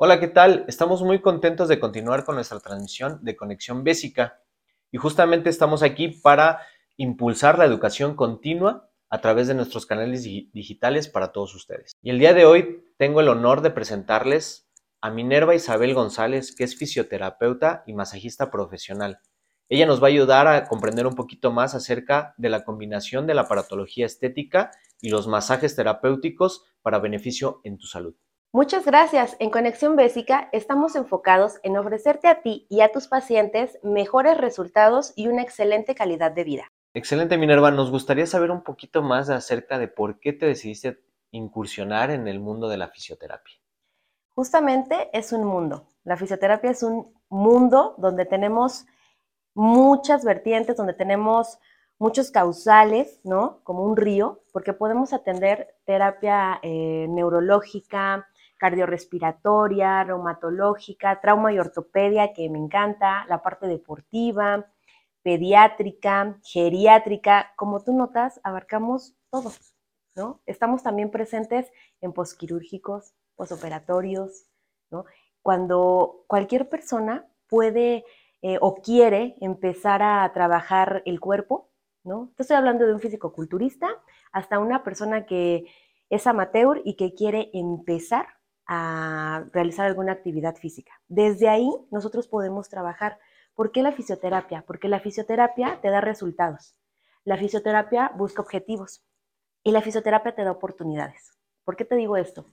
Hola, ¿qué tal? Estamos muy contentos de continuar con nuestra transmisión de Conexión Básica y justamente estamos aquí para impulsar la educación continua a través de nuestros canales digitales para todos ustedes. Y el día de hoy tengo el honor de presentarles a Minerva Isabel González, que es fisioterapeuta y masajista profesional. Ella nos va a ayudar a comprender un poquito más acerca de la combinación de la aparatología estética y los masajes terapéuticos para beneficio en tu salud. Muchas gracias. En Conexión Básica estamos enfocados en ofrecerte a ti y a tus pacientes mejores resultados y una excelente calidad de vida. Excelente, Minerva. Nos gustaría saber un poquito más acerca de por qué te decidiste incursionar en el mundo de la fisioterapia. Justamente es un mundo. La fisioterapia es un mundo donde tenemos muchas vertientes, donde tenemos muchos causales, ¿no? Como un río, porque podemos atender terapia eh, neurológica, cardiorrespiratoria, reumatológica, trauma y ortopedia, que me encanta, la parte deportiva, pediátrica, geriátrica. Como tú notas, abarcamos todo, ¿no? Estamos también presentes en posquirúrgicos, posoperatorios, ¿no? Cuando cualquier persona puede eh, o quiere empezar a trabajar el cuerpo, ¿no? Estoy hablando de un físico-culturista hasta una persona que es amateur y que quiere empezar a realizar alguna actividad física. Desde ahí nosotros podemos trabajar. ¿Por qué la fisioterapia? Porque la fisioterapia te da resultados. La fisioterapia busca objetivos y la fisioterapia te da oportunidades. ¿Por qué te digo esto?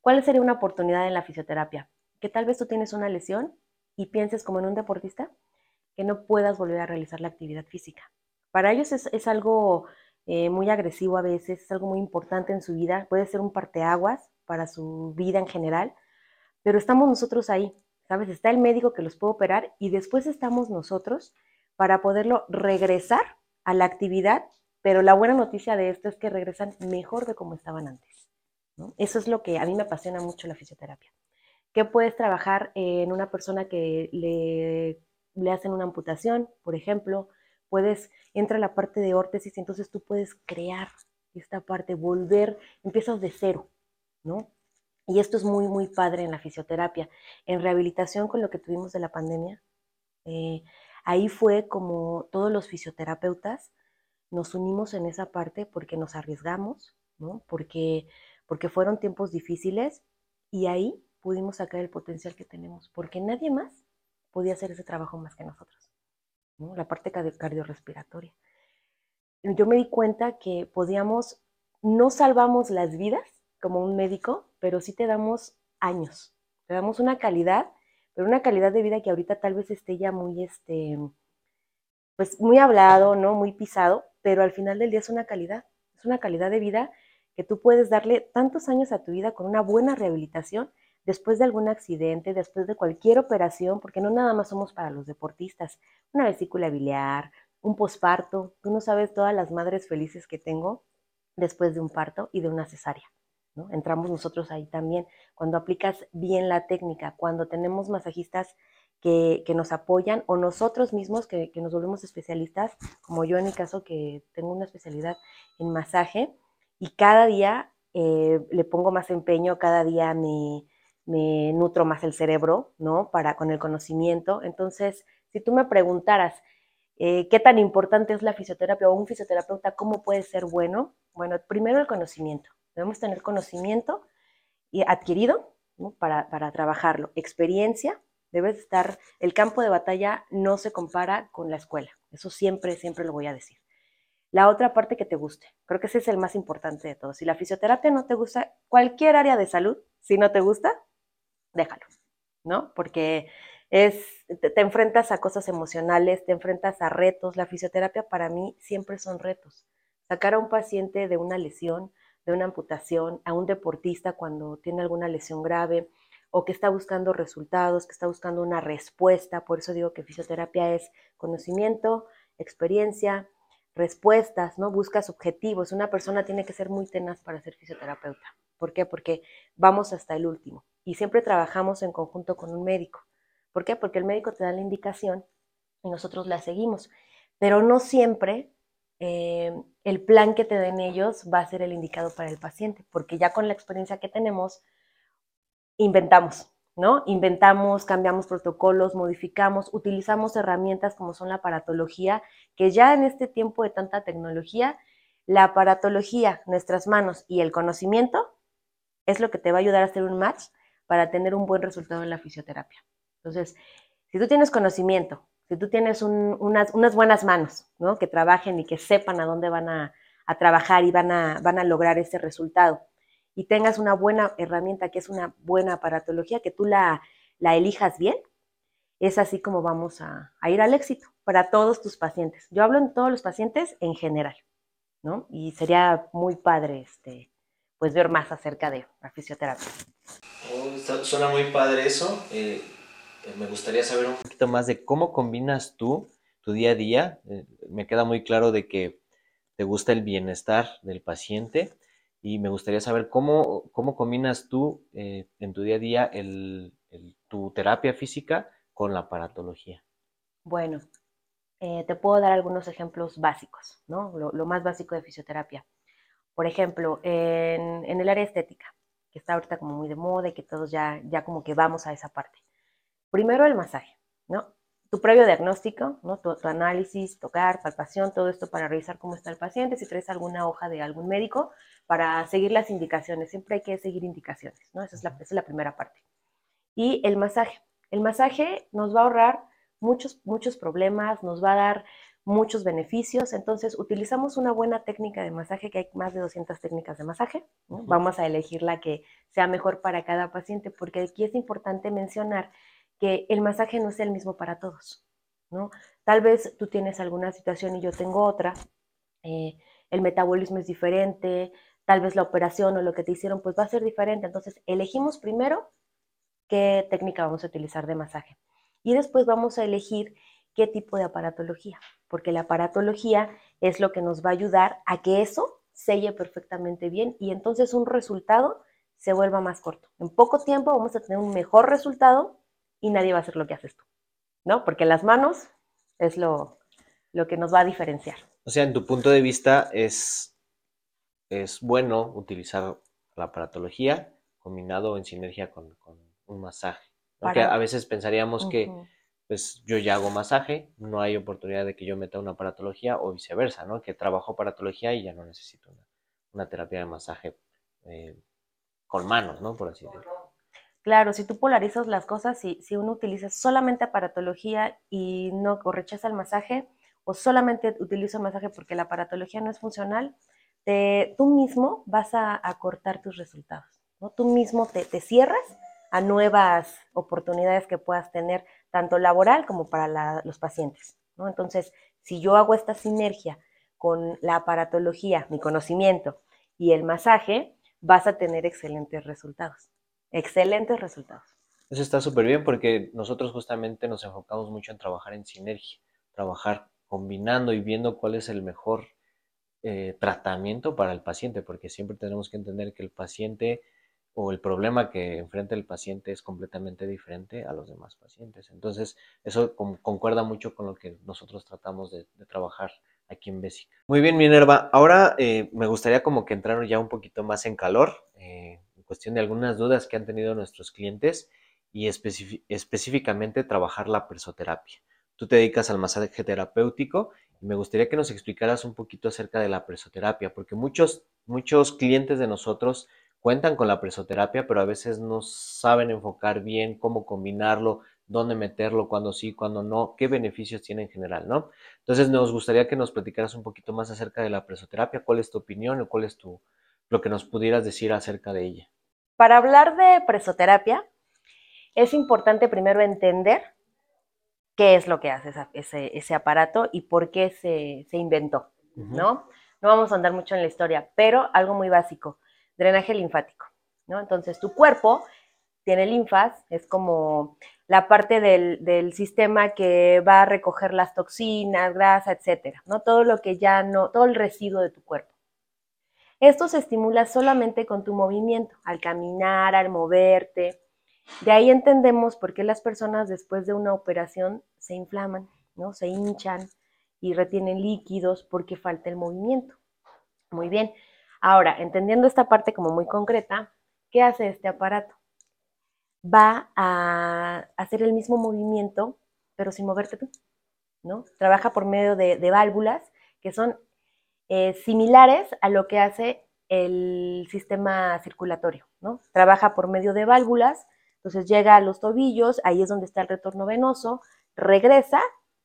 ¿Cuál sería una oportunidad en la fisioterapia? Que tal vez tú tienes una lesión y pienses como en un deportista que no puedas volver a realizar la actividad física. Para ellos es, algo eh, muy agresivo a veces, es algo muy importante en su vida, puede ser un parteaguas para su vida en general, pero estamos nosotros ahí, ¿sabes? Está el médico que los puede operar y después estamos nosotros para poderlo regresar a la actividad, pero la buena noticia de esto es que regresan mejor de como estaban antes. Eso es lo que a mí me apasiona mucho la fisioterapia. ¿Qué puedes trabajar en una persona que le, le hacen una amputación, por ejemplo? Puedes, entra la parte de órtesis, entonces tú puedes crear esta parte, volver, empiezas de cero, Y esto es muy, muy padre en la fisioterapia. En rehabilitación con lo que tuvimos de la pandemia, eh, ahí fue como todos los fisioterapeutas nos unimos en esa parte porque nos arriesgamos, ¿no? Porque, porque fueron tiempos difíciles y ahí pudimos sacar el potencial que tenemos, porque nadie más podía hacer ese trabajo más que nosotros, ¿no? La parte cardiorrespiratoria. Yo me di cuenta que podíamos, no salvamos las vidas, como un médico, pero sí te damos años, te damos una calidad, pero una calidad de vida que ahorita tal vez esté ya muy, este, pues muy hablado, ¿no? Muy pisado, pero al final del día es una calidad, es una calidad de vida que tú puedes darle tantos años a tu vida con una buena rehabilitación después de algún accidente, después de cualquier operación, porque no nada más somos para los deportistas, una vesícula biliar, un posparto, tú no sabes todas las madres felices que tengo después de un parto y de una cesárea. Entramos nosotros ahí también. Cuando aplicas bien la técnica, cuando tenemos masajistas que, nos apoyan o nosotros mismos que, nos volvemos especialistas, como yo en mi caso que tengo una especialidad en masaje y cada día eh, le pongo más empeño, cada día me, me nutro más el cerebro, ¿no? Para con el conocimiento. Entonces, si tú me preguntaras, eh, ¿qué tan importante es la fisioterapia o un fisioterapeuta? ¿Cómo puede ser bueno? Bueno, primero el conocimiento. Debemos tener conocimiento y adquirido para, trabajarlo. Experiencia, debes estar, el campo de batalla no se compara con la escuela. Eso siempre, siempre lo voy a decir. La otra parte que te guste. Creo que ese es el más importante de todo. Si la fisioterapia no te gusta, cualquier área de salud, si no te gusta, déjalo, ¿no? Porque es, te, enfrentas a cosas emocionales, te enfrentas a retos. La fisioterapia para mí siempre son retos. Sacar a un paciente de una lesión, de una amputación, a un deportista cuando tiene alguna lesión grave o que está buscando resultados, que está buscando una respuesta. Por eso digo que fisioterapia es conocimiento, experiencia, respuestas, ¿no? Buscas objetivos. Una persona tiene que ser muy tenaz para ser fisioterapeuta. ¿Por qué? Porque vamos hasta el último y siempre trabajamos en conjunto con un médico. ¿Por qué? Porque el médico te da la indicación y nosotros la seguimos. Pero no siempre eh, el plan que te den ellos va a ser el indicado para el paciente, porque ya con la experiencia que tenemos, inventamos, ¿no? Inventamos, cambiamos protocolos, modificamos, utilizamos herramientas como son la aparatología, que ya en este tiempo de tanta tecnología, la aparatología, nuestras manos y el conocimiento es lo que te va a ayudar a hacer un match para tener un buen resultado en la fisioterapia. Entonces, si tú tienes conocimiento, si tú tienes unas, buenas manos, ¿no? Que trabajen y que sepan a dónde van a, trabajar y van a, van a lograr ese resultado, y tengas una buena herramienta que es una buena aparatología, que tú la, la elijas bien, es así como vamos a, ir al éxito para todos tus pacientes. Yo hablo en todos los pacientes en general, ¿no? Y sería muy padre este, pues ver más acerca de la fisioterapia. suena muy padre eso. Eh, me gustaría saber un poquito más de cómo combinas tú tu día a día. Eh, me queda muy claro de que te gusta el bienestar del paciente y me gustaría saber cómo, cómo combinas tú en tu día a día tu terapia física con la aparatología. Bueno, te puedo dar algunos ejemplos básicos, ¿no? lo más básico de fisioterapia. Por ejemplo, en, el área estética, que está ahorita como muy de moda y que todos ya, ya como que vamos a esa parte. Primero el masaje, ¿no? Tu previo diagnóstico, ¿no? Tu, análisis, tocar, palpación, todo esto para revisar cómo está el paciente, si traes alguna hoja de algún médico, para seguir las indicaciones. Siempre hay que seguir indicaciones, ¿no? Esa es la, esa es la primera parte. Y el masaje. El masaje nos va a ahorrar muchos, muchos problemas, nos va a dar muchos beneficios. Entonces, utilizamos una buena técnica de masaje, que hay más de 200 técnicas de masaje. Vamos a elegir la que sea mejor para cada paciente, porque aquí es importante mencionar que el masaje no es el mismo para todos. ¿no? Tal vez tú tienes alguna situación y yo tengo otra. Eh, el metabolismo es diferente, tal vez la operación o lo que te hicieron pues va a ser diferente. Entonces, elegimos primero qué técnica vamos a utilizar de masaje. Y después vamos a elegir qué tipo de aparatología porque la aparatología es lo que nos va a ayudar a que eso selle perfectamente bien y entonces un resultado se vuelva más corto. En poco tiempo vamos a tener un mejor resultado y nadie va a hacer lo que haces tú, ¿no? Porque las manos es lo, lo que nos va a diferenciar. O sea, en tu punto de vista es, es bueno utilizar la aparatología combinado en sinergia con, un masaje. Porque a veces pensaríamos que pues yo ya hago masaje, no hay oportunidad de que yo meta una aparatología o viceversa, ¿no? Que trabajo aparatología y ya no necesito una, terapia de masaje eh, con manos, ¿no? Por así decirlo. Claro, si tú polarizas las cosas, si, si uno utiliza solamente aparatología y no rechaza el masaje, o solamente utiliza el masaje porque la aparatología no es funcional, tú mismo vas a, cortar tus resultados, ¿no? Tú mismo te, te cierras a nuevas oportunidades que puedas tener, tanto laboral como para los pacientes. ¿no? Entonces, si yo hago esta sinergia con la aparatología, mi conocimiento y el masaje, vas a tener excelentes resultados. Excelentes resultados. Eso está súper bien porque nosotros justamente nos enfocamos mucho en trabajar en sinergia, trabajar combinando y viendo cuál es el mejor eh, tratamiento para el paciente, porque siempre tenemos que entender que el paciente o el problema que enfrenta el paciente es completamente diferente a los demás pacientes. Entonces, eso concuerda mucho con lo que nosotros tratamos de, trabajar aquí en Bessica. Muy bien, Minerva. Ahora eh, me gustaría como que entrar ya un poquito más en calor, eh, cuestión de algunas dudas que han tenido nuestros clientes y específicamente trabajar la presoterapia. Tú te dedicas al masaje terapéutico y me gustaría que nos explicaras un poquito acerca de la presoterapia, porque muchos, muchos clientes de nosotros cuentan con la presoterapia, pero a veces no saben enfocar bien cómo combinarlo, dónde meterlo, cuándo sí, cuándo no, qué beneficios tiene en general, ¿no? Entonces nos gustaría que nos platicaras un poquito más acerca de la presoterapia, cuál es tu opinión o cuál es tu, lo que nos pudieras decir acerca de ella. Para hablar de presoterapia, es importante primero entender qué es lo que hace ese, aparato y por qué se, inventó, ¿no? No vamos a andar mucho en la historia, pero algo muy básico drenaje linfático, ¿no? Entonces tu cuerpo tiene linfas, es como la parte del, sistema que va a recoger las toxinas, grasa, etcétera, ¿no? Todo lo que ya no, todo el residuo de tu cuerpo. Esto se estimula solamente con tu movimiento, al caminar, al moverte. De ahí entendemos por qué las personas después de una operación se inflaman, ¿no? Se hinchan y retienen líquidos porque falta el movimiento. Muy bien. Ahora, entendiendo esta parte como muy concreta, ¿qué hace este aparato? va a hacer el mismo movimiento, pero sin moverte tú, ¿no? Trabaja por medio de, válvulas que son eh, similares a lo que hace el sistema circulatorio, ¿no? Trabaja por medio de válvulas, entonces llega a los tobillos, ahí es donde está el retorno venoso, regresa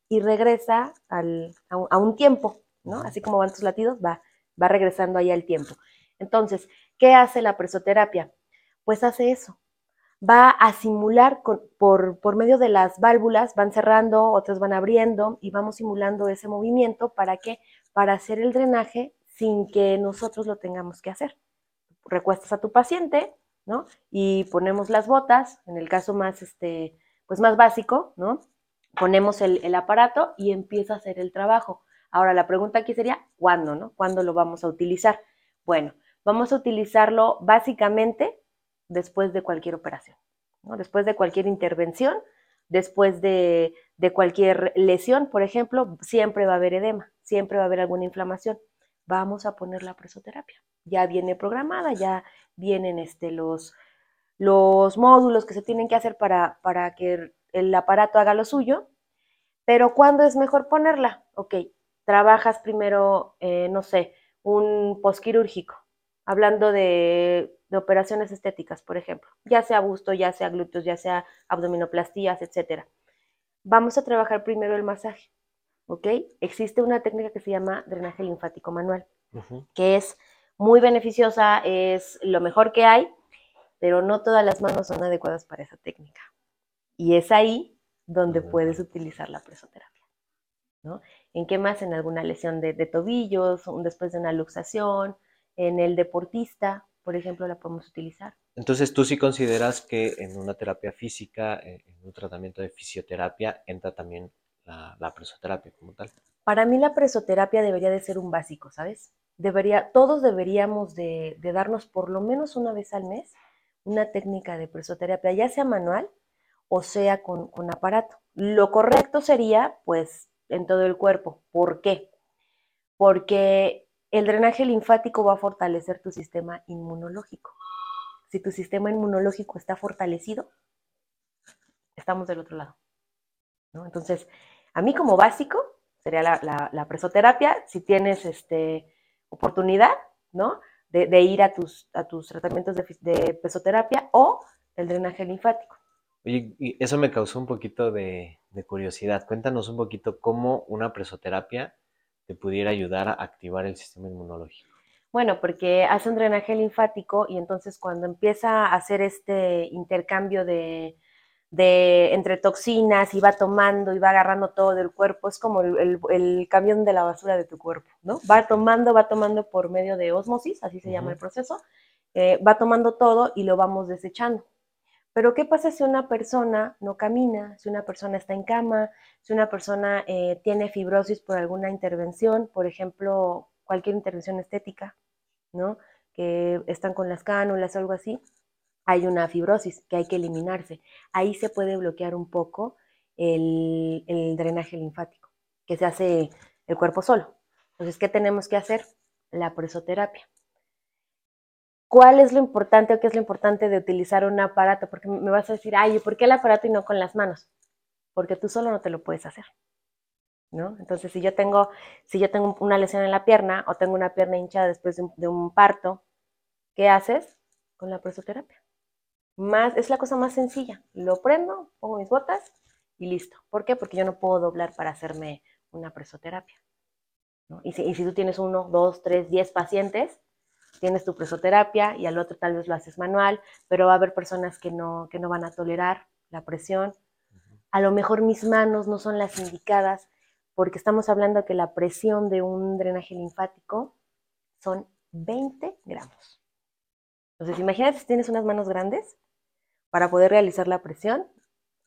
y regresa a, un tiempo, ¿no? Así como van tus latidos, va, va regresando ahí al tiempo. Entonces, ¿qué hace la presoterapia? Pues hace eso. Va a simular por, por medio de las válvulas, van cerrando, otras van abriendo y vamos simulando ese movimiento para que para hacer el drenaje sin que nosotros lo tengamos que hacer. Recuestas a tu paciente, ¿no? Y ponemos las botas, en el caso más, este, pues más básico, ¿no? Ponemos el, el aparato y empieza a hacer el trabajo. Ahora, la pregunta aquí sería, ¿cuándo, no? ¿Cuándo lo vamos a utilizar? Bueno, vamos a utilizarlo básicamente después de cualquier operación, ¿no? después de cualquier intervención, después de, cualquier lesión, por ejemplo, siempre va a haber edema, siempre va a haber alguna inflamación. Vamos a poner la presoterapia. Ya viene programada, ya vienen este, los, los módulos que se tienen que hacer para, para que el aparato haga lo suyo. Pero ¿cuándo es mejor ponerla? Ok, trabajas primero, eh, no sé, un posquirúrgico, hablando de, operaciones estéticas, por ejemplo, ya sea busto, ya sea glúteos, ya sea abdominoplastías, etc. Vamos a trabajar primero el masaje, ¿ok? Existe una técnica que se llama drenaje linfático manual, que es muy beneficiosa, es lo mejor que hay, pero no todas las manos son adecuadas para esa técnica. Y es ahí donde puedes utilizar la presoterapia, ¿no? ¿En qué más? En alguna lesión de, tobillos, después de una luxación, en el deportista, por ejemplo, la podemos utilizar. Entonces, ¿tú sí consideras que en una terapia física, en un tratamiento de fisioterapia, entra también la, presoterapia como tal? Para mí la presoterapia debería de ser un básico, ¿sabes? Debería, todos deberíamos de, darnos por lo menos una vez al mes una técnica de presoterapia, ya sea manual o sea con, con aparato. Lo correcto sería, pues, en todo el cuerpo. ¿Por qué? Porque el drenaje linfático va a fortalecer tu sistema inmunológico. Si tu sistema inmunológico está fortalecido, estamos del otro lado. Entonces, a mí como básico sería la, presoterapia, si tienes este, oportunidad, ¿no? De, ir a tus, tratamientos de, de presoterapia o el drenaje linfático. Oye, y eso me causó un poquito de, curiosidad. Cuéntanos un poquito cómo una presoterapia te pudiera ayudar a activar el sistema inmunológico. Bueno, porque hace un drenaje linfático y entonces cuando empieza a hacer este intercambio de, entre toxinas y va tomando y va agarrando todo del cuerpo, es como el, camión de la basura de tu cuerpo, ¿no? Va tomando, va tomando por medio de osmosis, así se llama el proceso, eh, va tomando todo y lo vamos desechando. Pero ¿qué pasa si una persona no camina, si una persona está en cama, si una persona eh, tiene fibrosis por alguna intervención, por ejemplo, cualquier intervención estética, ¿no? Que están con las cánulas o algo así, hay una fibrosis que hay que eliminarse. Ahí se puede bloquear un poco el, el drenaje linfático, que se hace el cuerpo solo. Entonces, ¿qué tenemos que hacer? La presoterapia. ¿Cuál es lo importante o qué es lo importante de utilizar un aparato? Porque me vas a decir, ay, ¿por qué el aparato y no con las manos? Porque tú solo no te lo puedes hacer. ¿No? Entonces, si yo tengo, si yo tengo una lesión en la pierna o tengo una pierna hinchada después de un, parto, ¿qué haces? Con la presoterapia. Más, es la cosa más sencilla. Lo prendo, pongo mis botas y listo. ¿Por qué? Porque yo no puedo doblar para hacerme una presoterapia. Y, y si tú tienes uno, dos, tres, diez pacientes, tienes tu presoterapia y al otro tal vez lo haces manual, pero va a haber personas que no, que no van a tolerar la presión. A lo mejor mis manos no son las indicadas porque estamos hablando que la presión de un drenaje linfático son 20 gramos. Entonces, imagínate si tienes unas manos grandes para poder realizar la presión.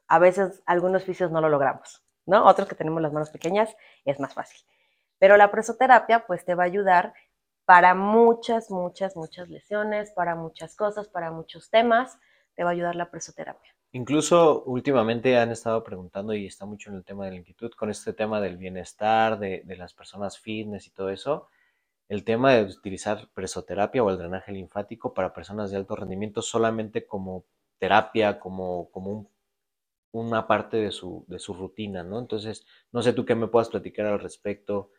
A veces algunos fisios no lo logramos, ¿no? Otros que tenemos las manos pequeñas es más fácil. Pero la presoterapia pues te va a ayudar para muchas, muchas, muchas lesiones, para muchas cosas, para muchos temas, te va a ayudar la presoterapia. Incluso últimamente han estado preguntando y está mucho en el tema de la inquietud con este tema del bienestar, de, las personas fitness y todo eso, el tema de utilizar presoterapia o el drenaje linfático para personas de alto rendimiento solamente como terapia, como, como una parte de su, de su rutina, ¿no? Entonces, no sé tú qué me puedas platicar al respecto,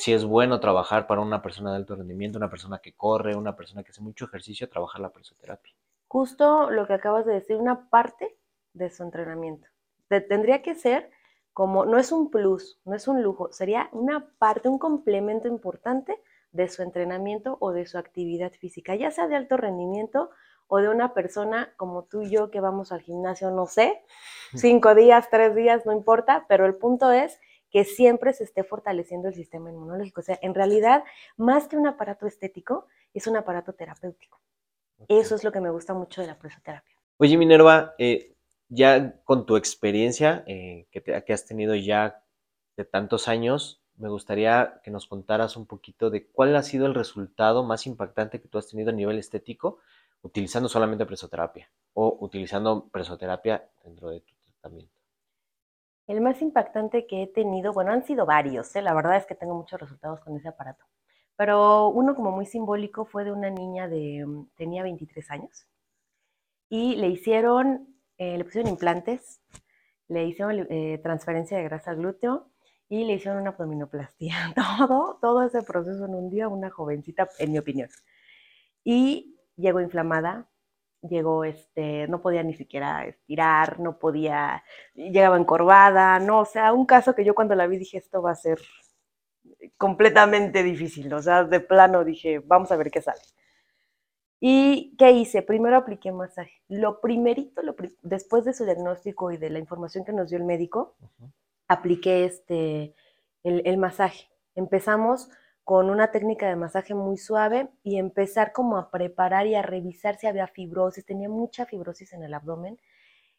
si es bueno trabajar para una persona de alto rendimiento, una persona que corre, una persona que hace mucho ejercicio, trabajar la presoterapia. Justo lo que acabas de decir, una parte de su entrenamiento. tendría que ser como, no es un plus, no es un lujo, sería una parte, un complemento importante de su entrenamiento o de su actividad física, ya sea de alto rendimiento o de una persona como tú y yo que vamos al gimnasio, no sé, cinco días, tres días, no importa, pero el punto es que siempre se esté fortaleciendo el sistema inmunológico. O sea, en realidad, más que un aparato estético, es un aparato terapéutico. Eso es lo que me gusta mucho de la presoterapia. Oye, Minerva, eh, ya con tu experiencia eh, que, que has tenido ya de tantos años, me gustaría que nos contaras un poquito de cuál ha sido el resultado más impactante que tú has tenido a nivel estético utilizando solamente presoterapia o utilizando presoterapia dentro de tu tratamiento. El más impactante que he tenido, bueno, han sido varios, ¿eh? la verdad es que tengo muchos resultados con ese aparato, pero uno como muy simbólico fue de una niña de, mm, tenía 23 años y le hicieron, eh, le pusieron implantes, le hicieron eh, transferencia de grasa glúteo y le hicieron una abdominoplastia. Todo, todo ese proceso en un día, una jovencita, en mi opinión. Y llegó inflamada, llegó, este, no podía ni siquiera estirar, no podía, llegaba encorvada, no, o sea, un caso que yo cuando la vi dije, esto va a ser completamente difícil, o sea, de plano dije, vamos a ver qué sale. ¿Y qué hice? Primero apliqué masaje. Lo primerito, lo después de su diagnóstico y de la información que nos dio el médico, apliqué este, el, el masaje. Empezamos con una técnica de masaje muy suave y empezar como a preparar y a revisar si había fibrosis. Tenía mucha fibrosis en el abdomen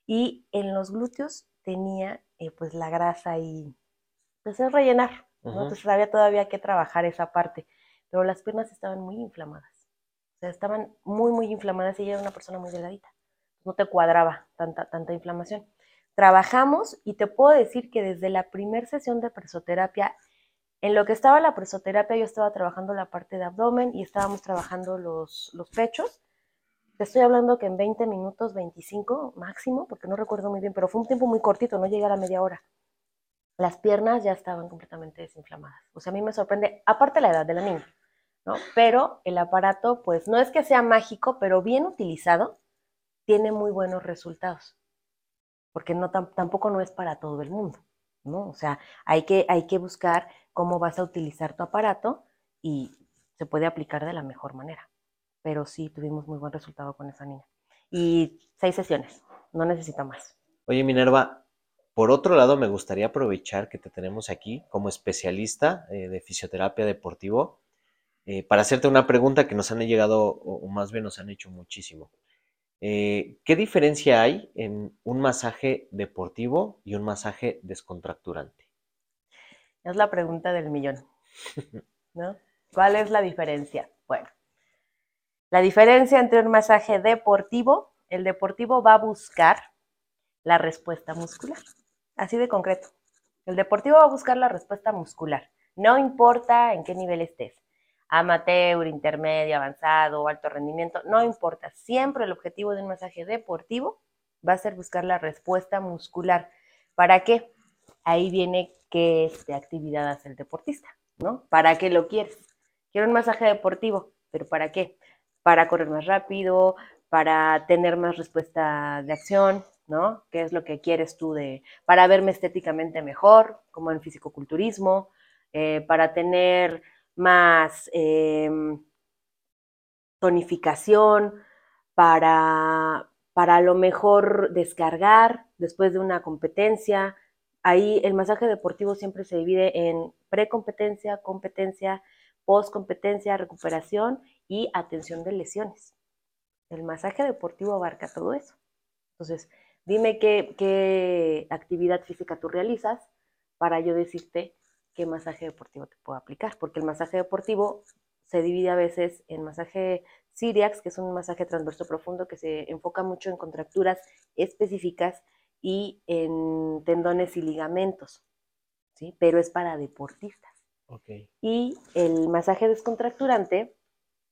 y en los glúteos tenía eh, pues la grasa y pues es rellenar, Entonces había todavía que trabajar esa parte, pero las piernas estaban muy inflamadas. O sea, estaban muy, muy inflamadas y ella era una persona muy delgadita. No te cuadraba tanta, tanta inflamación. Trabajamos y te puedo decir que desde la primera sesión de presoterapia en lo que estaba la presoterapia, yo estaba trabajando la parte de abdomen y estábamos trabajando los, los pechos. Te estoy hablando que en 20 minutos, 25 máximo, porque no recuerdo muy bien, pero fue un tiempo muy cortito, no llegué a la media hora. Las piernas ya estaban completamente desinflamadas. O sea, a mí me sorprende, aparte la edad de la niña, ¿no? Pero el aparato, pues no es que sea mágico, pero bien utilizado, tiene muy buenos resultados. Porque no, tampoco no es para todo el mundo, ¿no? O sea, hay que, hay que buscar cómo vas a utilizar tu aparato y se puede aplicar de la mejor manera. Pero sí tuvimos muy buen resultado con esa niña. Y seis sesiones, no necesito más. Oye, Minerva, por otro lado, me gustaría aprovechar que te tenemos aquí como especialista eh, de fisioterapia deportivo eh, para hacerte una pregunta que nos han llegado, o más bien nos han hecho muchísimo. Eh, ¿Qué diferencia hay en un masaje deportivo y un masaje descontracturante? Es la pregunta del millón. ¿no? ¿Cuál es la diferencia? Bueno, la diferencia entre un masaje deportivo, el deportivo va a buscar la respuesta muscular. Así de concreto. El deportivo va a buscar la respuesta muscular. No importa en qué nivel estés. Amateur, intermedio, avanzado, alto rendimiento, no importa. Siempre el objetivo de un masaje deportivo va a ser buscar la respuesta muscular. ¿Para qué? Ahí viene qué este, actividad hace el deportista, ¿no? ¿Para qué lo quieres? Quiero un masaje deportivo, pero ¿para qué? Para correr más rápido, para tener más respuesta de acción, ¿no? ¿Qué es lo que quieres tú de, para verme estéticamente mejor, como en fisicoculturismo, eh, para tener más em, tonificación, para, para a lo mejor descargar después de una competencia, Ahí el masaje deportivo siempre se divide en precompetencia, competencia, postcompetencia, recuperación y atención de lesiones. El masaje deportivo abarca todo eso. Entonces, dime qué, actividad física tú realizas para yo decirte qué masaje deportivo te puedo aplicar, porque el masaje deportivo se divide a veces en masaje Siriax, que es un masaje transverso profundo que se enfoca mucho en contracturas específicas y en tendones y ligamentos, ¿sí? Pero es para deportistas. Y el masaje descontracturante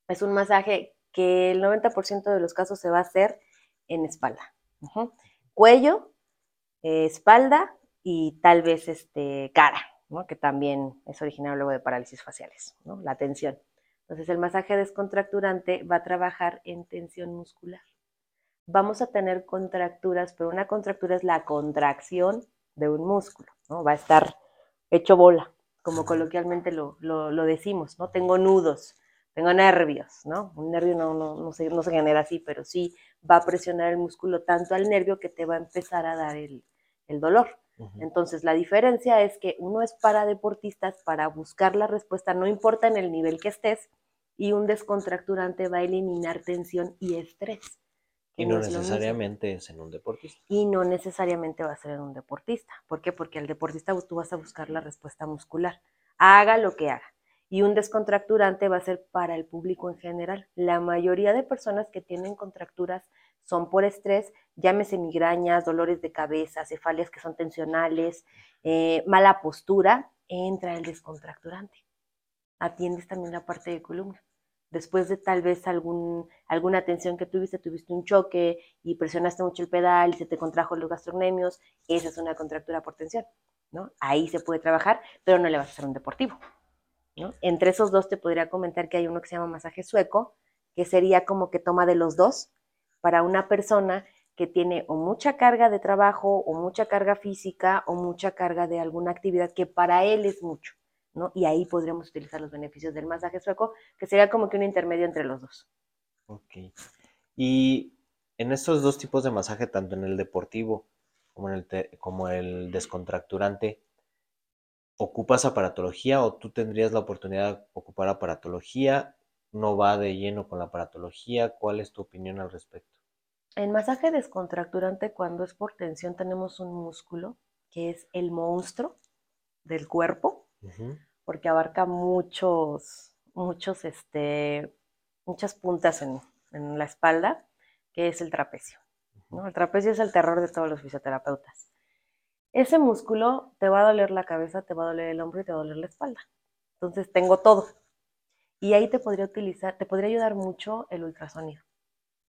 es un masaje que el 90% de los casos se va a hacer en espalda. Cuello, eh, espalda y tal vez este, cara, ¿no? que también es originario luego de parálisis faciales, ¿no? la tensión. Entonces el masaje descontracturante va a trabajar en tensión muscular. Vamos a tener contracturas, pero una contractura es la contracción de un músculo, ¿no? Va a estar hecho bola, como coloquialmente lo, lo, lo decimos, ¿no? Tengo nudos, tengo nervios, ¿no? Un nervio no, no, no, se, no se genera así, pero sí va a presionar el músculo tanto al nervio que te va a empezar a dar el, el dolor. Entonces, la diferencia es que uno es para deportistas para buscar la respuesta, no importa en el nivel que estés, y un descontracturante va a eliminar tensión y estrés. Y no, no es necesariamente es en un deportista. Y no necesariamente va a ser en un deportista. ¿Por qué? Porque al deportista tú vas a buscar la respuesta muscular. Haga lo que haga. Y un descontracturante va a ser para el público en general. La mayoría de personas que tienen contracturas son por estrés, llámese migrañas, dolores de cabeza, cefalias que son tensionales, eh, mala postura, entra el descontracturante. Atiendes también la parte de columna. Después de tal vez algún, alguna tensión que tuviste, tuviste un choque y presionaste mucho el pedal y se te contrajo los gastrocnemios, esa es una contractura por tensión. ¿no? Ahí se puede trabajar, pero no le vas a hacer un deportivo. ¿no? Entre esos dos te podría comentar que hay uno que se llama masaje sueco, que sería como que toma de los dos, para una persona que tiene o mucha carga de trabajo o mucha carga física o mucha carga de alguna actividad que para él es mucho, ¿no? Y ahí podríamos utilizar los beneficios del masaje sueco, que sería como que un intermedio entre los dos. Ok. Y en estos dos tipos de masaje, tanto en el deportivo como en el, como el descontracturante, ¿ocupas aparatología o tú tendrías la oportunidad de ocupar aparatología no va de lleno con la aparatología. ¿Cuál es tu opinión al respecto? En masaje descontracturante, cuando es por tensión, tenemos un músculo que es el monstruo del cuerpo, porque abarca muchos, muchos, este, muchas puntas en, la espalda, que es el trapecio. El trapecio es el terror de todos los fisioterapeutas. Ese músculo te va a doler la cabeza, te va a doler el hombro y te va a doler la espalda. Entonces tengo todo. Y ahí te podría utilizar, te podría ayudar mucho el ultrasonido,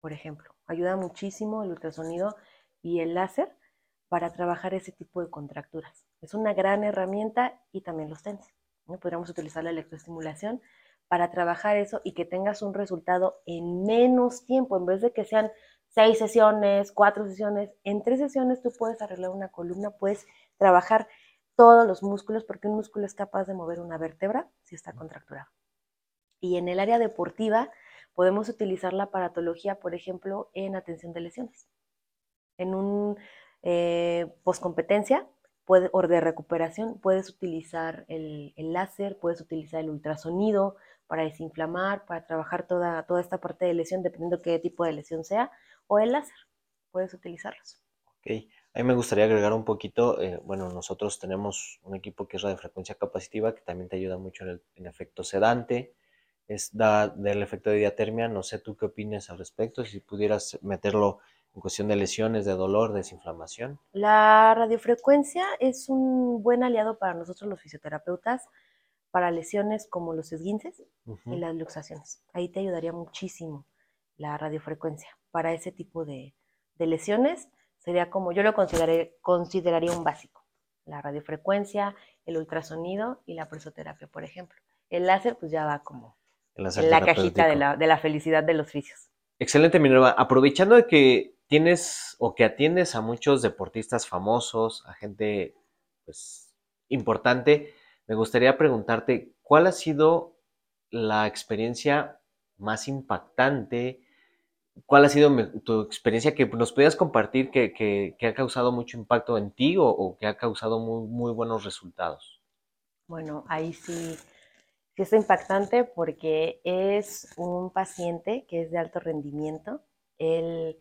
por ejemplo. Ayuda muchísimo el ultrasonido y el láser para trabajar ese tipo de contracturas. Es una gran herramienta y también los TENS. ¿no? Podríamos utilizar la electroestimulación para trabajar eso y que tengas un resultado en menos tiempo, en vez de que sean seis sesiones, cuatro sesiones, en tres sesiones tú puedes arreglar una columna, puedes trabajar todos los músculos, porque un músculo es capaz de mover una vértebra si está contracturado. Y en el área deportiva podemos utilizar la aparatología, por ejemplo, en atención de lesiones. En un eh, poscompetencia o de recuperación puedes utilizar el, láser, puedes utilizar el ultrasonido para desinflamar, para trabajar toda, toda esta parte de lesión, dependiendo qué tipo de lesión sea, o el láser, puedes utilizarlos. Ok, a mí me gustaría agregar un poquito, eh, bueno, nosotros tenemos un equipo que es radiofrecuencia capacitiva, que también te ayuda mucho en el efecto sedante, es da, del efecto de diatermia. No sé tú qué opinas al respecto, si pudieras meterlo en cuestión de lesiones, de dolor, desinflamación. La radiofrecuencia es un buen aliado para nosotros los fisioterapeutas para lesiones como los esguinces y las luxaciones. Ahí te ayudaría muchísimo la radiofrecuencia para ese tipo de, de lesiones. Sería como yo lo consideré, consideraría un básico. La radiofrecuencia, el ultrasonido y la presoterapia, por ejemplo. El láser pues ya va como en la cajita de la, de la, felicidad de los fisios. Excelente, Minerva. Aprovechando de que tienes o que atiendes a muchos deportistas famosos, a gente pues importante, me gustaría preguntarte cuál ha sido la experiencia más impactante, cuál ha sido tu experiencia que nos puedas compartir que, que, ha causado mucho impacto en ti o, que ha causado muy, muy buenos resultados. Bueno, ahí sí es impactante porque es un paciente que es de alto rendimiento. Él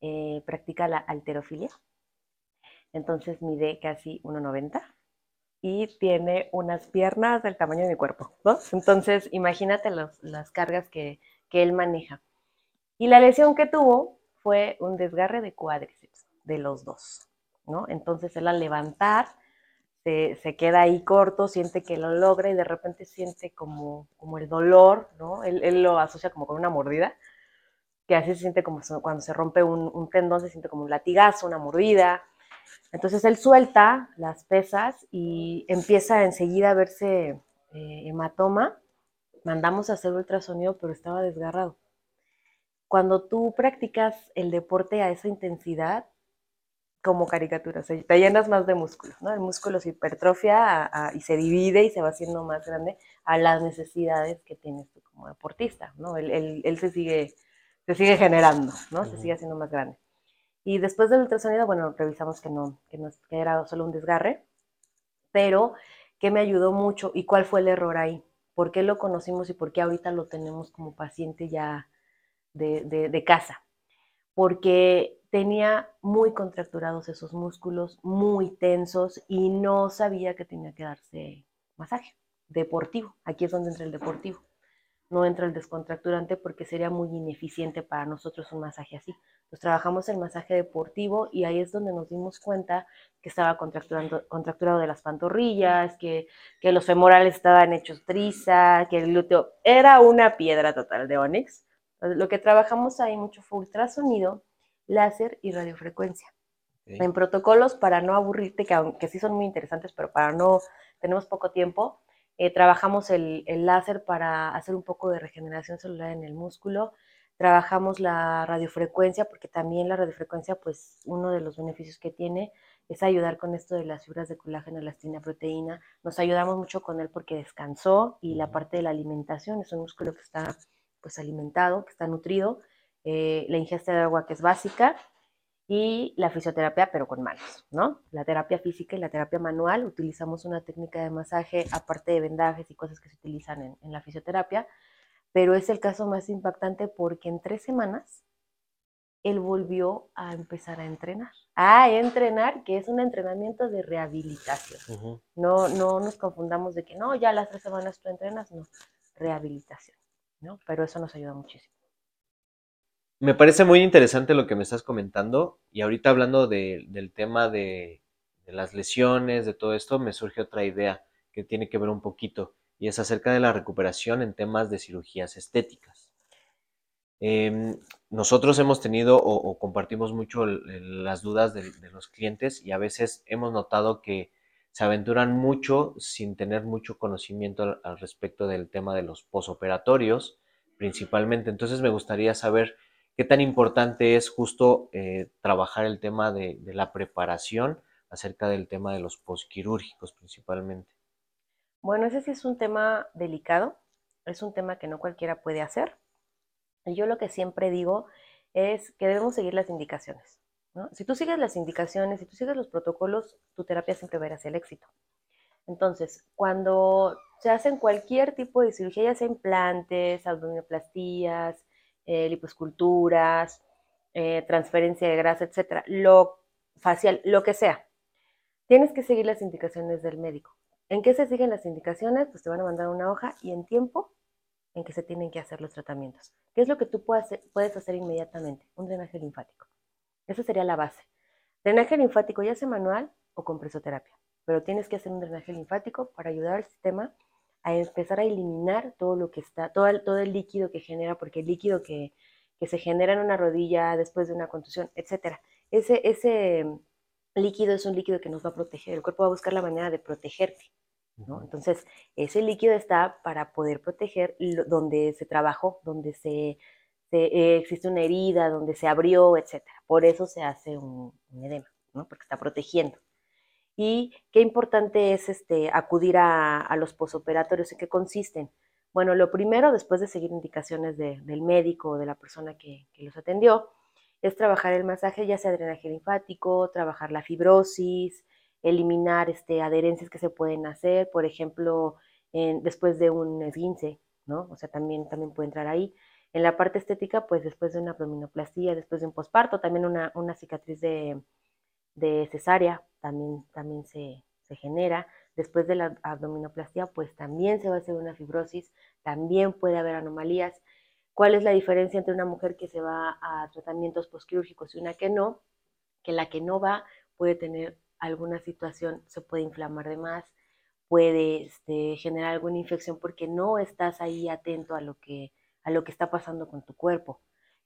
eh, practica la alterofilia. Entonces mide casi 1,90 y tiene unas piernas del tamaño de mi cuerpo. Entonces imagínate las cargas que, que él maneja. Y la lesión que tuvo fue un desgarre de cuádriceps de los dos. ¿no? Entonces él al levantar se, queda ahí corto, siente que lo logra y de repente siente como, como el dolor, ¿no? Él, lo asocia como con una mordida. Que así se siente como cuando se rompe un, tendón, se siente como un latigazo, una mordida. Entonces él suelta las pesas y empieza enseguida a verse eh, hematoma. Mandamos a hacer ultrasonido, pero estaba desgarrado. Cuando tú practicas el deporte a esa intensidad, como caricatura, te llenas más de músculo, ¿no? El músculo se hipertrofia y se divide y se va haciendo más grande a las necesidades que tienes tú como deportista, ¿no? Él, él, se, sigue, se sigue generando, ¿no? Se sigue haciendo más grande. Y después del ultrasonido, bueno, revisamos que no, que no que era solo un desgarre, pero que me ayudó mucho y cuál fue el error ahí, por qué lo conocimos y por qué ahorita lo tenemos como paciente ya de, de, de casa. Porque tenía muy contracturados esos músculos, muy tensos y no sabía que tenía que darse masaje deportivo. Aquí es donde entra el deportivo. No entra el descontracturante porque sería muy ineficiente para nosotros un masaje así. Entonces trabajamos el masaje deportivo y ahí es donde nos dimos cuenta que estaba contracturado de las pantorrillas, que, que los femorales estaban hechos triza, que el glúteo era una piedra total de Onyx. lo que trabajamos ahí mucho fue ultrasonido láser y radiofrecuencia. En protocolos, para no aburrirte, que aunque sí son muy interesantes, pero para no, tenemos poco tiempo, eh, trabajamos el, el, láser para hacer un poco de regeneración celular en el músculo, trabajamos la radiofrecuencia, porque también la radiofrecuencia, pues uno de los beneficios que tiene es ayudar con esto de las fibras de colágeno, elastina, proteína. Nos ayudamos mucho con él porque descansó y la parte de la alimentación es un músculo que está pues alimentado, que está nutrido eh, la ingesta de agua que es básica y la fisioterapia, pero con manos, ¿no? La terapia física y la terapia manual, utilizamos una técnica de masaje aparte de vendajes y cosas que se utilizan en, en la fisioterapia, pero es el caso más impactante porque en tres semanas él volvió a empezar a entrenar. A entrenar, que es un entrenamiento de rehabilitación. no, no nos confundamos de que no, ya las tres semanas tú entrenas, no, rehabilitación, ¿no? Pero eso nos ayuda muchísimo. Me parece muy interesante lo que me estás comentando y ahorita hablando del tema de, las lesiones, de todo esto, me surge otra idea que tiene que ver un poquito y es acerca de la recuperación en temas de cirugías estéticas. Em, nosotros hemos tenido o, compartimos mucho las dudas de, los clientes y a veces hemos notado que se aventuran mucho sin tener mucho conocimiento al, al respecto del tema de los posoperatorios principalmente. Entonces me gustaría saber qué tan importante es justo eh, trabajar el tema de, la preparación acerca del tema de los posquirúrgicos principalmente. Bueno, ese sí es un tema delicado, es un tema que no cualquiera puede hacer. Y yo lo que siempre digo es que debemos seguir las indicaciones. Si tú sigues las indicaciones, si tú sigues los protocolos, tu terapia siempre va el éxito. Entonces, cuando se hacen cualquier tipo de cirugía, ya sea implantes, abdominoplastías, eh, liposculturas, eh, transferencia de grasa, etcétera, lo facial, lo que sea. Tienes que seguir las indicaciones del médico. ¿En qué se siguen las indicaciones? Pues te van a mandar una hoja y en tiempo en que se tienen que hacer los tratamientos. ¿Qué es lo que tú puedes hacer, inmediatamente? Un drenaje linfático. Esa sería la base. Drenaje linfático ya sea manual o con presoterapia, pero tienes que hacer un drenaje linfático para ayudar al sistema a empezar a eliminar todo lo que está, todo el, todo el líquido que genera, porque el líquido que, se genera en una rodilla después de una contusión, etcétera, ese, ese líquido es un líquido que nos va a proteger, el cuerpo va a buscar la manera de protegerte. ¿no? Entonces, ese líquido está para poder proteger donde se trabajó, donde se, eh, existe una herida, donde se abrió, etcétera. Por eso se hace un, un edema, ¿no? porque está protegiendo y qué importante es este, acudir a, los posoperatorios, en qué consisten. Bueno, lo primero, después de seguir indicaciones del médico o de la persona que, los atendió, es trabajar el masaje, ya sea drenaje linfático, trabajar la fibrosis, eliminar este, adherencias que se pueden hacer, por ejemplo, después de un esguince, ¿no? O sea, también, también puede entrar ahí. En la parte estética, pues después de una abdominoplastía, después de un posparto, también una, una cicatriz de, de cesárea también, también se, genera. Después de la abdominoplastia, pues también se va a hacer una fibrosis, también puede haber anomalías. ¿Cuál es la diferencia entre una mujer que se va a tratamientos posquirúrgicos y una que no? Que la que no va puede tener alguna situación, se puede inflamar de más, puede este, generar alguna infección porque no estás ahí atento a lo que, a lo que está pasando con tu cuerpo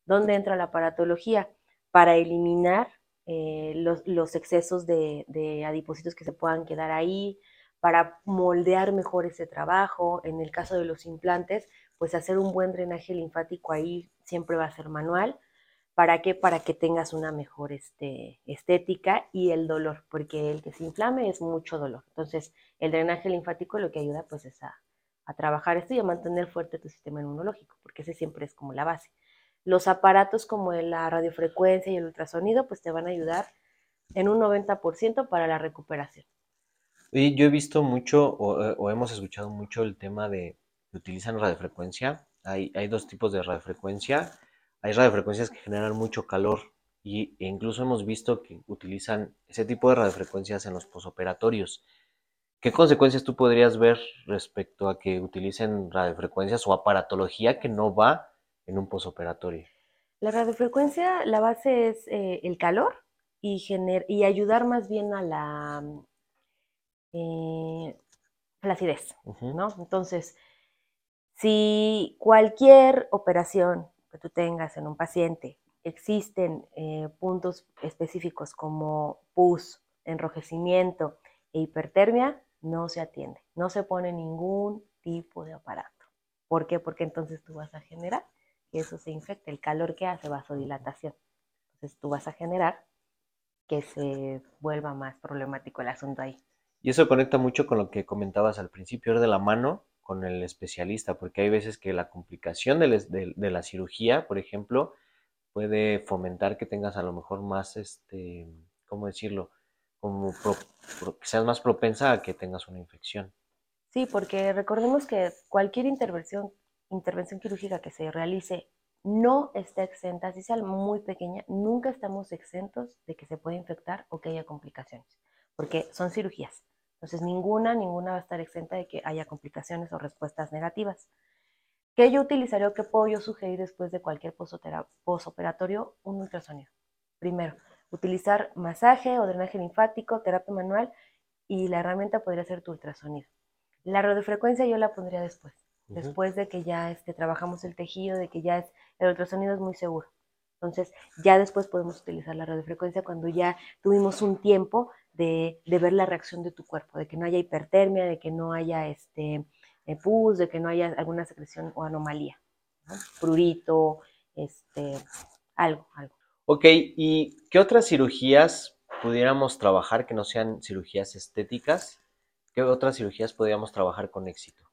¿Dónde entra la aparatología? Para eliminar eh, los, excesos de, de que se puedan quedar ahí, para moldear mejor ese trabajo. En el caso de los implantes, pues hacer un buen drenaje linfático ahí siempre va a ser manual. ¿Para qué? Para que tengas una mejor este, estética y el dolor, porque el que se inflame es mucho dolor. Entonces, el drenaje linfático lo que ayuda pues es a, a trabajar esto y a mantener fuerte tu sistema inmunológico, porque ese siempre es como la base. Los aparatos como la radiofrecuencia y el ultrasonido pues te van a ayudar en un 90% para la recuperación. Y yo he visto mucho o, o, hemos escuchado mucho el tema de que utilizan radiofrecuencia. Hay, hay dos tipos de radiofrecuencia. Hay radiofrecuencias que generan mucho calor y, e incluso hemos visto que utilizan ese tipo de radiofrecuencias en los posoperatorios. ¿Qué consecuencias tú podrías ver respecto a que utilicen radiofrecuencias o aparatología que no va en un posoperatorio? La radiofrecuencia, la base es eh, el calor y, y ayudar más bien a la eh, flacidez, ¿no? Entonces, si cualquier operación que tú tengas en un paciente existen eh, puntos específicos como pus, enrojecimiento e hipertermia, no se atiende, no se pone ningún tipo de aparato. ¿Por qué? Porque entonces tú vas a generar que eso se infecte, el calor que hace vasodilatación. Entonces tú vas a generar que se vuelva más problemático el asunto ahí. Y eso conecta mucho con lo que comentabas al principio, de la mano con el especialista, porque hay veces que la complicación de, la cirugía, por ejemplo, puede fomentar que tengas a lo mejor más, este, ¿cómo decirlo? Como que seas más propensa a que tengas una infección. Sí, porque recordemos que cualquier intervención, intervención quirúrgica que se realice no está exenta, si sea muy pequeña, nunca estamos exentos de que se pueda infectar o que haya complicaciones, porque son cirugías. Entonces, ninguna, ninguna va a estar exenta de que haya complicaciones o respuestas negativas. ¿Qué yo utilizaría o qué puedo yo sugerir después de cualquier posoperatorio? Un ultrasonido. Primero, utilizar masaje o drenaje linfático, terapia manual y la herramienta podría ser tu ultrasonido. La radiofrecuencia yo la pondría después, después de que ya este, trabajamos el tejido, de que ya es, el ultrasonido es muy seguro. Entonces, ya después podemos utilizar la radiofrecuencia cuando ya tuvimos un tiempo de, ver la reacción de tu cuerpo, de que no haya hipertermia, de que no haya este, eh, pus, de que no haya alguna secreción o anomalía, prurito, este, algo, algo. Ok, ¿y qué otras cirugías pudiéramos trabajar que no sean cirugías estéticas? ¿Qué otras cirugías podríamos trabajar con éxito?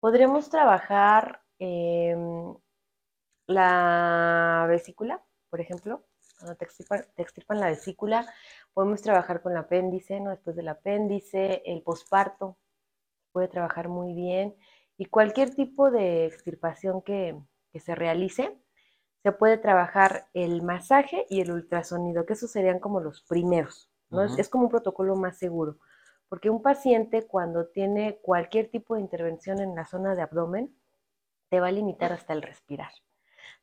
Podríamos trabajar em, la vesícula, por ejemplo, cuando te extirpan, la vesícula, podemos trabajar con el apéndice, ¿no? Después del apéndice, el posparto, puede trabajar muy bien. Y cualquier tipo de extirpación que, se realice, se puede trabajar el masaje y el ultrasonido, que esos serían como los primeros, ¿no? es, como un protocolo más seguro, porque un paciente cuando tiene cualquier tipo de intervención en la zona de abdomen, te va a limitar hasta el respirar.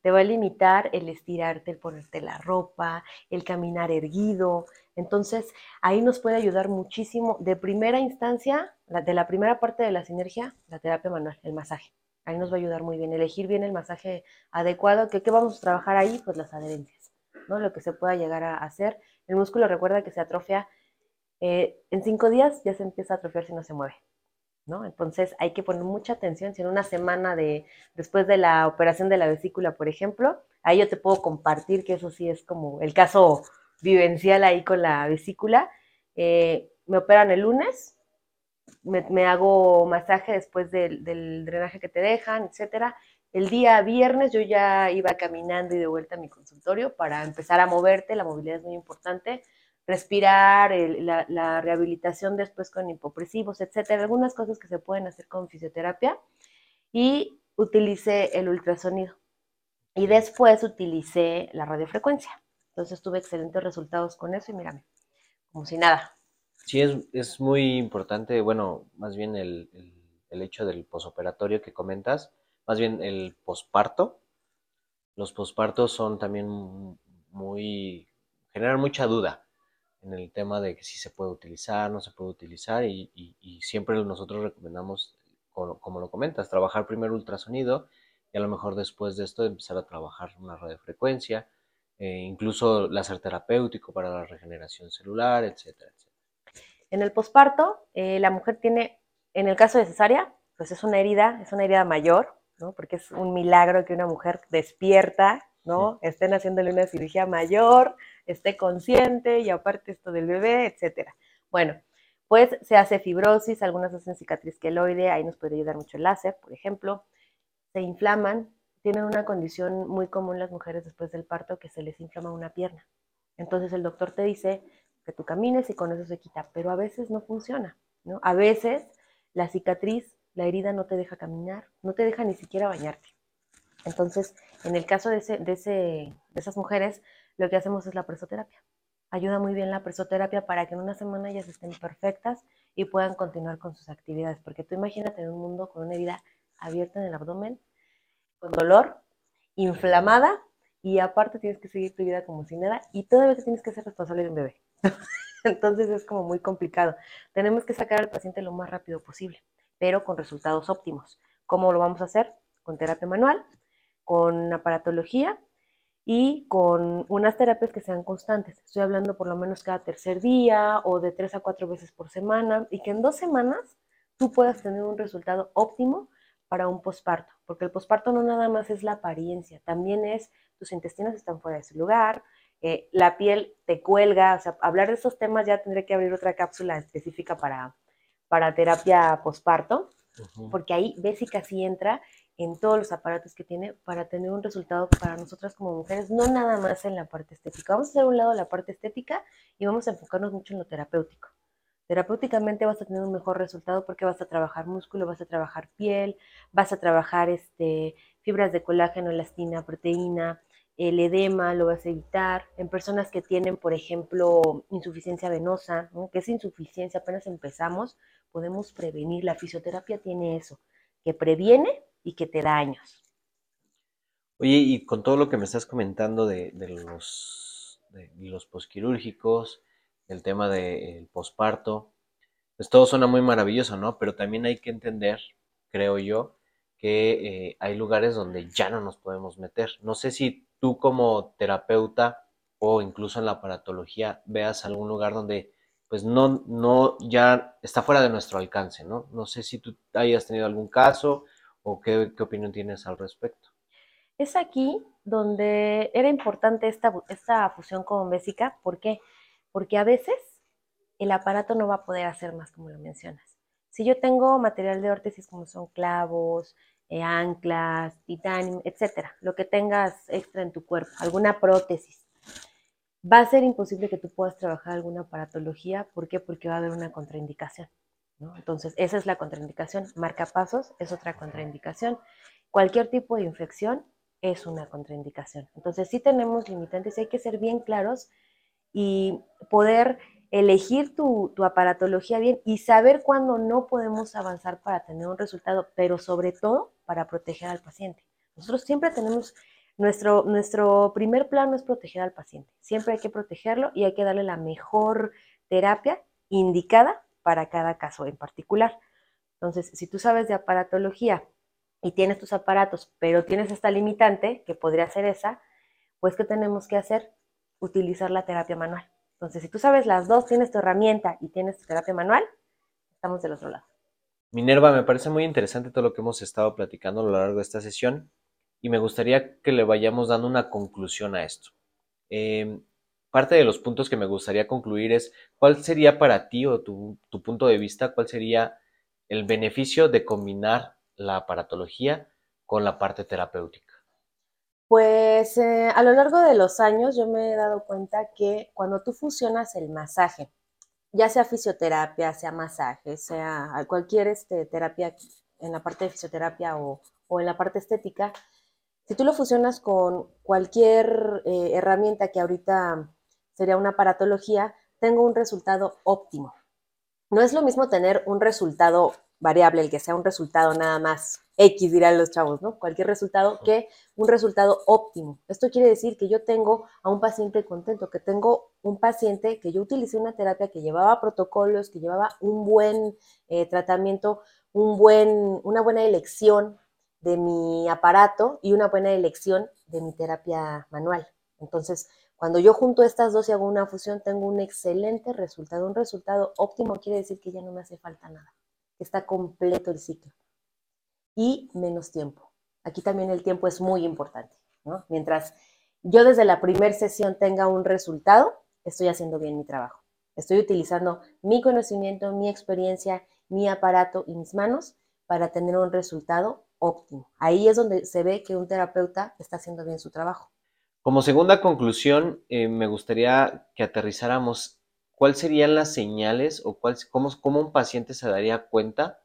Te va a limitar el estirarte, el ponerte la ropa, el caminar erguido. Entonces, ahí nos puede ayudar muchísimo. De primera instancia, de la primera parte de la sinergia, la terapia manual, el masaje. Ahí nos va a ayudar muy bien. Elegir bien el masaje adecuado. ¿Qué, qué vamos a trabajar ahí? Pues las adherencias, ¿no? Lo que se pueda llegar a hacer. El músculo recuerda que se atrofia eh, en cinco días, ya se empieza a atrofiar si no se mueve. Entonces hay que poner mucha atención. Si en una semana de, después de la operación de la vesícula, por ejemplo, ahí yo te puedo compartir que eso sí es como el caso vivencial ahí con la vesícula. Eh, me operan el lunes, me, hago masaje después del, del, drenaje que te dejan, etcétera. El día viernes yo ya iba caminando y de vuelta a mi consultorio para empezar a moverte, la movilidad es muy importante respirar, la, rehabilitación después con hipopresivos, etcétera, algunas cosas que se pueden hacer con fisioterapia. Y utilicé el ultrasonido. Y después utilicé la radiofrecuencia. Entonces tuve excelentes resultados con eso y mírame, como si nada. Sí, es, muy importante, bueno, más bien el, el hecho del posoperatorio que comentas, más bien el posparto. Los pospartos son también muy, generan mucha duda en el tema de que si se puede utilizar, no se puede utilizar y, siempre nosotros recomendamos, como, lo comentas, trabajar primero ultrasonido y y a lo mejor después de esto empezar a trabajar una radiofrecuencia, eh, incluso láser terapéutico para la regeneración celular, etcétera, etcétera. En el posparto, eh, la mujer tiene, en el caso de cesárea, pues es una herida, es una herida mayor, ¿no? Porque es un milagro que una mujer despierta, ¿no? Estén haciéndole una cirugía mayor, esté consciente y aparte esto del bebé, etcétera. Bueno, pues se hace fibrosis, algunas hacen cicatriz queloide, ahí nos puede ayudar mucho el láser, por ejemplo. Se inflaman, tienen una condición muy común las mujeres después del parto que se les inflama una pierna. Entonces el doctor te dice que tú camines y con eso se quita, pero a veces no funciona, ¿no? A veces la cicatriz, la herida no te deja caminar, no te deja ni siquiera bañarte. Entonces, en el caso de, ese, de, ese, de esas mujeres, lo que hacemos es la presoterapia ayuda muy bien la presoterapia para que en una semana ellas estén perfectas y puedan continuar con sus actividades. Porque tú imagínate en un mundo con una herida abierta en el abdomen, con dolor, inflamada, y aparte tienes que seguir tu vida como si nada, y todavía te tienes que ser responsable de un bebé. Entonces es como muy complicado. Tenemos que sacar al paciente lo más rápido posible, pero con resultados óptimos. ¿Cómo lo vamos a hacer? Con terapia manual, con aparatología y con unas terapias que sean constantes. Estoy hablando por lo menos cada tercer día o de tres a cuatro veces por semana y que en dos semanas tú puedas tener un resultado óptimo para un posparto, porque el posparto no nada más es la apariencia, también es tus intestinos están fuera de su lugar, eh, la piel te cuelga, o sea, hablar de esos temas ya tendré que abrir otra cápsula específica para, para terapia posparto, porque ahí Bésica sí entra en todos los aparatos que tiene para tener un resultado para nosotras como mujeres, no nada más en la parte estética. Vamos a hacer un lado la parte estética y vamos a enfocarnos mucho en lo terapéutico. Terapéuticamente vas a tener un mejor resultado porque vas a trabajar músculo, vas a trabajar piel, vas a trabajar este, fibras de colágeno, elastina, proteína, el edema lo vas a evitar. En personas que tienen, por ejemplo, insuficiencia venosa, que es insuficiencia, apenas empezamos, podemos prevenir. La fisioterapia tiene eso, que previene y que te da años. Oye, y con todo lo que me estás comentando de, los, de los posquirúrgicos, el tema del posparto, pues todo suena muy maravilloso, ¿no? Pero también hay que entender, creo yo, que eh, hay lugares donde ya no nos podemos meter. No sé si tú como terapeuta o incluso en la aparatología veas algún lugar donde pues no, no, ya está fuera de nuestro alcance, ¿no? No sé si tú hayas tenido algún caso ¿O qué, opinión tienes al respecto? Es aquí donde era importante esta, esta fusión con Bésica. ¿Por qué? Porque a veces el aparato no va a poder hacer más como lo mencionas. Si yo tengo material de órtesis como son clavos, eh, anclas, titanio, etcétera, lo que tengas extra en tu cuerpo, alguna prótesis, va a ser imposible que tú puedas trabajar alguna aparatología. ¿Por qué? Porque va a haber una contraindicación. Entonces, esa es la contraindicación. Marcapasos es otra contraindicación. Cualquier tipo de infección es una contraindicación. Entonces, sí tenemos limitantes y hay que ser bien claros y poder elegir tu, tu aparatología bien y saber cuándo no podemos avanzar para tener un resultado, pero sobre todo para proteger al paciente. Nosotros siempre tenemos, nuestro, nuestro primer plano es proteger al paciente. Siempre hay que protegerlo y hay que darle la mejor terapia indicada para cada caso en particular. Entonces, si tú sabes de aparatología y tienes tus aparatos, pero tienes esta limitante, que podría ser esa, pues ¿qué tenemos que hacer? Utilizar la terapia manual. Entonces, si tú sabes las dos, tienes tu herramienta y tienes tu terapia manual, estamos del otro lado. Minerva, me parece muy interesante todo lo que hemos estado platicando a lo largo de esta sesión y me gustaría que le vayamos dando una conclusión a esto. Eh, parte de los puntos que me gustaría concluir es cuál sería para ti o tu, punto de vista, cuál sería el beneficio de combinar la aparatología con la parte terapéutica. Pues eh, a lo largo de los años yo me he dado cuenta que cuando tú fusionas el masaje, ya sea fisioterapia, sea masaje, sea cualquier este, terapia en la parte de fisioterapia o, en la parte estética, si tú lo fusionas con cualquier eh, herramienta que ahorita sería una paratología, tengo un resultado óptimo. No es lo mismo tener un resultado variable, el que sea un resultado nada más X, dirán los chavos, ¿no? Cualquier resultado que un resultado óptimo. Esto quiere decir que yo tengo a un paciente contento, que tengo un paciente que yo utilicé una terapia que llevaba protocolos, que llevaba un buen eh, tratamiento, un buen, una buena elección de mi aparato y una buena elección de mi terapia manual. Entonces, cuando yo junto estas dos y hago una fusión, tengo un excelente resultado. Un resultado óptimo quiere decir que ya no me hace falta nada, está completo el ciclo. Y menos tiempo. Aquí también el tiempo es muy importante. Mientras yo desde la primera sesión tenga un resultado, estoy haciendo bien mi trabajo. Estoy utilizando mi conocimiento, mi experiencia, mi aparato y mis manos para tener un resultado óptimo. Ahí es donde se ve que un terapeuta está haciendo bien su trabajo. Como segunda conclusión, eh, me gustaría que aterrizáramos cuáles serían las señales o cuál, cómo, cómo un paciente se daría cuenta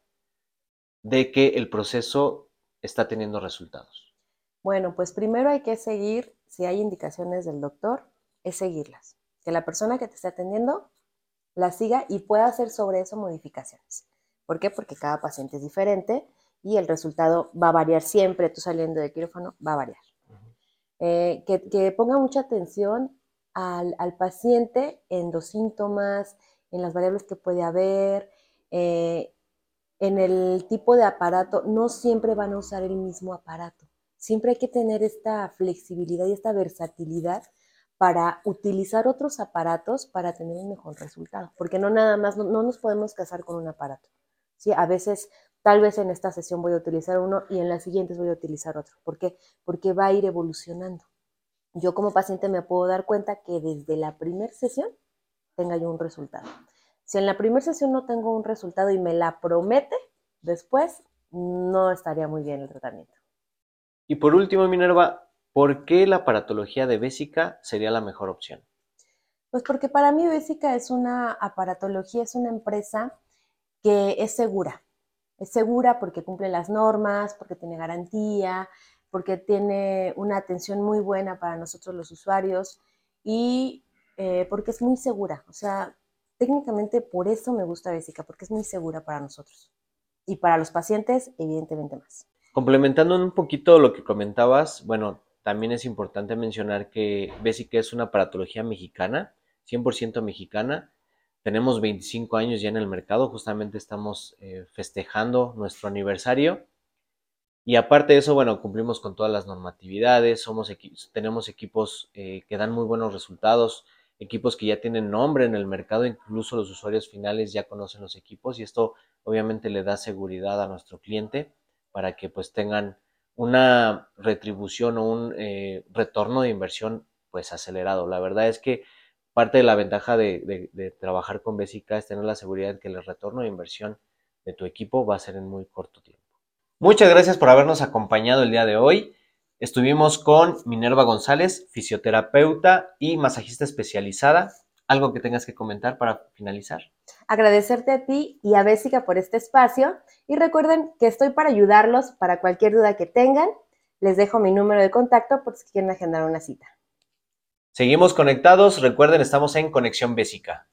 de que el proceso está teniendo resultados. Bueno, pues primero hay que seguir, si hay indicaciones del doctor, es seguirlas. Que la persona que te está atendiendo la siga y pueda hacer sobre eso modificaciones. ¿Por qué? Porque cada paciente es diferente y el resultado va a variar siempre. Tú saliendo de quirófano va a variar. Eh, que, ponga mucha atención al, paciente en los síntomas, en las variables que puede haber, eh, en el tipo de aparato. No siempre van a usar el mismo aparato. Siempre hay que tener esta flexibilidad y esta versatilidad para utilizar otros aparatos para tener un mejor resultado, porque no nada más, no, nos podemos casar con un aparato. ¿sí? A veces, tal vez en esta sesión voy a utilizar uno y en las siguientes voy a utilizar otro. ¿Por qué? Porque va a ir evolucionando. Yo como paciente me puedo dar cuenta que desde la primera sesión tenga yo un resultado. Si en la primera sesión no tengo un resultado y me la promete, después no estaría muy bien el tratamiento. Y por último, Minerva, ¿por qué la aparatología de Bésica sería la mejor opción? Pues porque para mí Bésica es una aparatología, es una empresa que es segura. Es segura porque cumple las normas, porque tiene garantía, porque tiene una atención muy buena para nosotros los usuarios y eh, porque es muy segura. O sea, técnicamente por eso me gusta Bésica, porque es muy segura para nosotros. Y para los pacientes, evidentemente más. Complementando un poquito lo que comentabas, bueno, también es importante mencionar que Bésica es una aparatología mexicana, 100% mexicana. Tenemos 25 años ya en el mercado, justamente estamos eh, festejando nuestro aniversario. Y aparte de eso, bueno, cumplimos con todas las normatividades, somos tenemos equipos eh, que dan muy buenos resultados, equipos que ya tienen nombre en el mercado, incluso los usuarios finales ya conocen los equipos y esto obviamente le da seguridad a nuestro cliente para que pues tengan una retribución o un eh, retorno de inversión pues acelerado. La verdad es que parte de la ventaja de, trabajar con Besica es tener la seguridad de que el retorno de inversión de tu equipo va a ser en muy corto tiempo. Muchas gracias por habernos acompañado el día de hoy. Estuvimos con Minerva González, fisioterapeuta y masajista especializada. ¿Algo que tengas que comentar para finalizar? Agradecerte a ti y a Bésica por este espacio y recuerden que estoy para ayudarlos para cualquier duda que tengan. Les dejo mi número de contacto por si quieren agendar una cita. Seguimos conectados. Recuerden, estamos en Conexión Bésica.